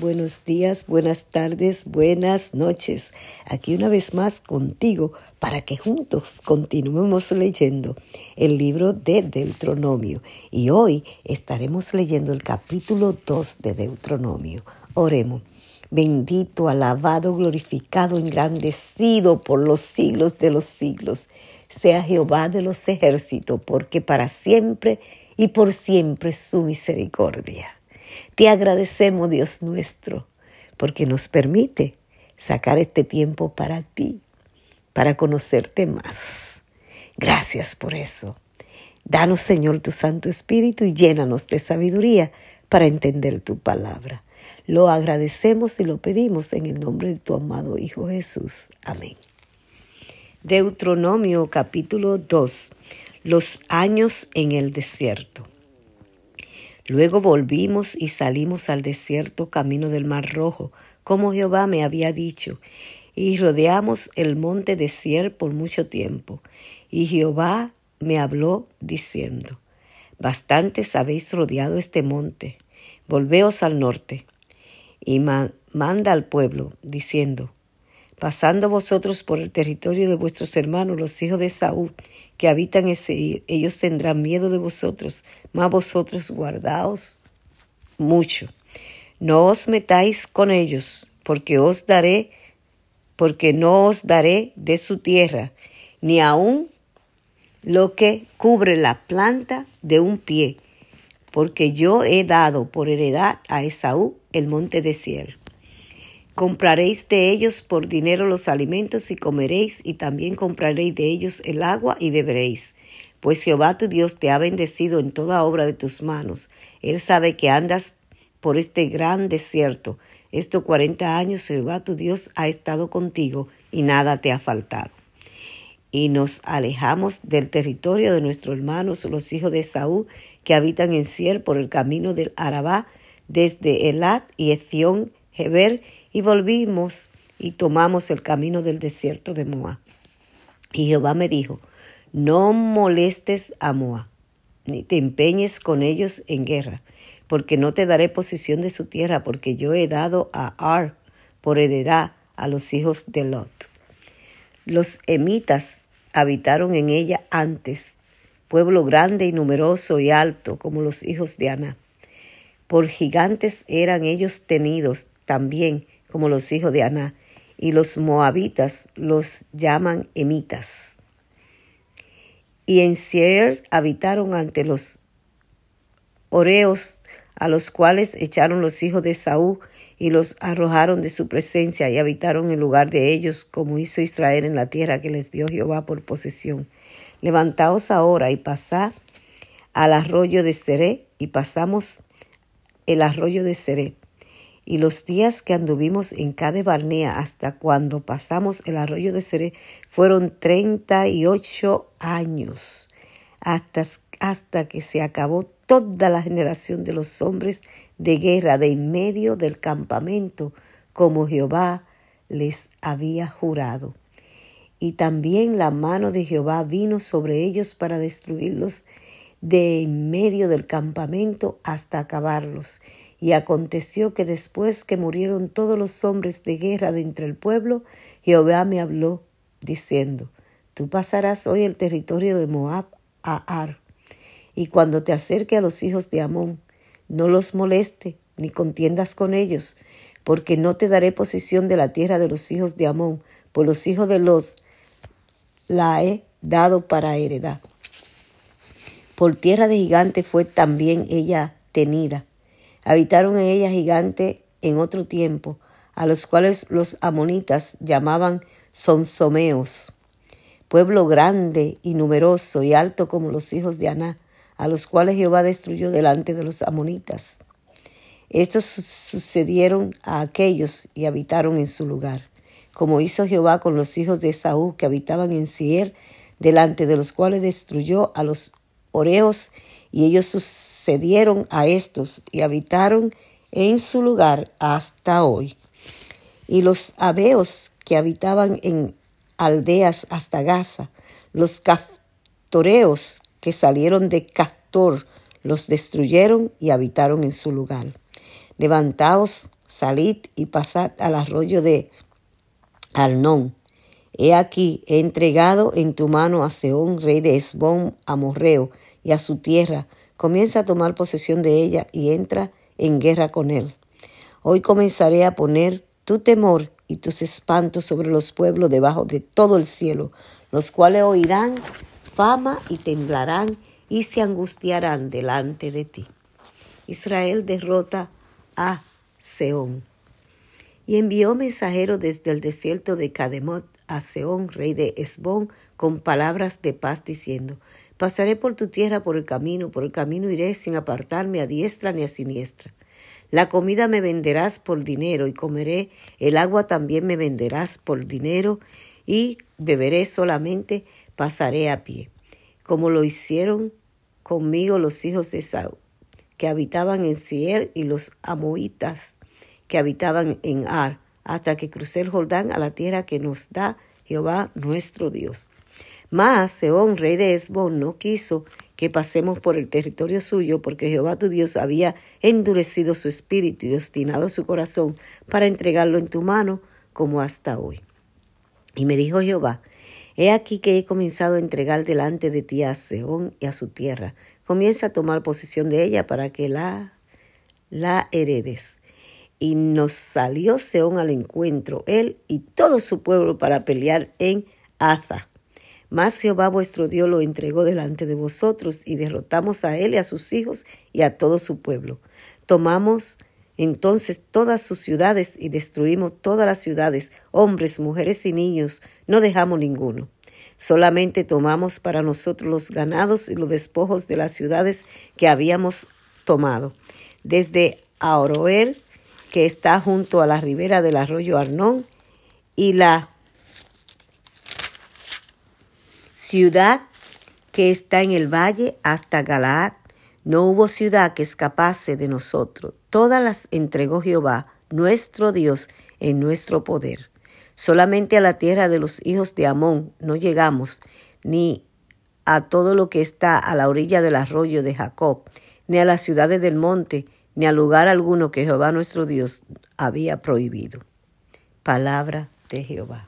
buenos días, buenas tardes, buenas noches. Aquí una vez más contigo para que juntos continuemos leyendo el libro de Deuteronomio. Y hoy estaremos leyendo el capítulo 2 de Deuteronomio. Oremos. Bendito, alabado, glorificado, engrandecido por los siglos de los siglos, sea Jehová de los ejércitos, porque para siempre y por siempre su misericordia. Te agradecemos, Dios nuestro, porque nos permite sacar este tiempo para ti, para conocerte más. Gracias por eso. Danos, Señor, tu Santo Espíritu y llénanos de sabiduría para entender tu palabra. Lo agradecemos y lo pedimos en el nombre de tu amado Hijo Jesús. Amén. Deuteronomio capítulo 2. Los años en el desierto. Luego volvimos y salimos al desierto camino del Mar Rojo, como Jehová me había dicho, y rodeamos el monte de Sier por mucho tiempo. Y Jehová me habló diciendo, Bastantes habéis rodeado este monte, volveos al norte. Y manda al pueblo, diciendo, Pasando vosotros por el territorio de vuestros hermanos, los hijos de Saúl, que habitan ese ellos tendrán miedo de vosotros, mas vosotros guardaos mucho. No os metáis con ellos, porque os daré, porque no os daré de su tierra, ni aun lo que cubre la planta de un pie, porque yo he dado por heredad a Esaú el monte de Sier. Compraréis de ellos por dinero los alimentos y comeréis, y también compraréis de ellos el agua y beberéis. Pues Jehová tu Dios te ha bendecido en toda obra de tus manos. Él sabe que andas por este gran desierto. Estos cuarenta años Jehová tu Dios ha estado contigo y nada te ha faltado. Y nos alejamos del territorio de nuestros hermanos, los hijos de Saúl, que habitan en Sier por el camino del Arabá, desde Elat y Ezión, Heber y volvimos y tomamos el camino del desierto de Moab. Y Jehová me dijo, no molestes a Moab, ni te empeñes con ellos en guerra, porque no te daré posesión de su tierra, porque yo he dado a Ar por heredad a los hijos de Lot. Los emitas habitaron en ella antes, pueblo grande y numeroso y alto como los hijos de Ana. Por gigantes eran ellos tenidos también como los hijos de Aná, y los moabitas los llaman emitas. Y en Seir habitaron ante los oreos, a los cuales echaron los hijos de Saúl y los arrojaron de su presencia y habitaron en lugar de ellos, como hizo Israel en la tierra que les dio Jehová por posesión. Levantaos ahora y pasad al arroyo de Seré, y pasamos el arroyo de Seré y los días que anduvimos en cada Barnea hasta cuando pasamos el arroyo de Seré fueron treinta y ocho años, hasta, hasta que se acabó toda la generación de los hombres de guerra de en medio del campamento, como Jehová les había jurado. Y también la mano de Jehová vino sobre ellos para destruirlos de en medio del campamento hasta acabarlos y aconteció que después que murieron todos los hombres de guerra de entre el pueblo, Jehová me habló, diciendo, Tú pasarás hoy el territorio de Moab a Ar, y cuando te acerque a los hijos de Amón, no los moleste, ni contiendas con ellos, porque no te daré posesión de la tierra de los hijos de Amón, por los hijos de los la he dado para heredad. Por tierra de gigante fue también ella tenida, Habitaron en ella gigantes en otro tiempo, a los cuales los amonitas llamaban sonsomeos, pueblo grande y numeroso y alto como los hijos de Aná, a los cuales Jehová destruyó delante de los amonitas. Estos sucedieron a aquellos y habitaron en su lugar, como hizo Jehová con los hijos de Saúl que habitaban en Sier, delante de los cuales destruyó a los oreos, y ellos dieron a estos y habitaron en su lugar hasta hoy. Y los abeos que habitaban en aldeas hasta Gaza, los castoreos que salieron de Castor, los destruyeron y habitaron en su lugar. Levantaos, salid y pasad al arroyo de Arnón. He aquí, he entregado en tu mano a Seón, rey de Esbón, Amorreo, y a su tierra. Comienza a tomar posesión de ella y entra en guerra con él. Hoy comenzaré a poner tu temor y tus espantos sobre los pueblos debajo de todo el cielo, los cuales oirán fama y temblarán y se angustiarán delante de ti. Israel derrota a Seón. Y envió mensajero desde el desierto de Cademot a Seón, rey de Esbón, con palabras de paz, diciendo, Pasaré por tu tierra por el camino, por el camino iré sin apartarme a diestra ni a siniestra. La comida me venderás por dinero y comeré, el agua también me venderás por dinero y beberé solamente, pasaré a pie, como lo hicieron conmigo los hijos de Saúl, que habitaban en Sier y los amoitas que habitaban en Ar, hasta que crucé el Jordán a la tierra que nos da Jehová nuestro Dios. Mas Seón, rey de Esbón, no quiso que pasemos por el territorio suyo, porque Jehová tu Dios había endurecido su espíritu y obstinado su corazón para entregarlo en tu mano, como hasta hoy. Y me dijo Jehová, He aquí que he comenzado a entregar delante de ti a Seón y a su tierra. Comienza a tomar posesión de ella para que la, la heredes y nos salió Seón al encuentro, él y todo su pueblo, para pelear en Aza. Mas Jehová vuestro Dios lo entregó delante de vosotros, y derrotamos a él y a sus hijos y a todo su pueblo. Tomamos entonces todas sus ciudades y destruimos todas las ciudades, hombres, mujeres y niños, no dejamos ninguno. Solamente tomamos para nosotros los ganados y los despojos de las ciudades que habíamos tomado. Desde Aoroer que está junto a la ribera del arroyo Arnón, y la ciudad que está en el valle hasta Galaad. No hubo ciudad que escapase de nosotros. Todas las entregó Jehová, nuestro Dios, en nuestro poder. Solamente a la tierra de los hijos de Amón no llegamos, ni a todo lo que está a la orilla del arroyo de Jacob, ni a las ciudades del monte, ni a lugar alguno que Jehová nuestro Dios había prohibido. Palabra de Jehová.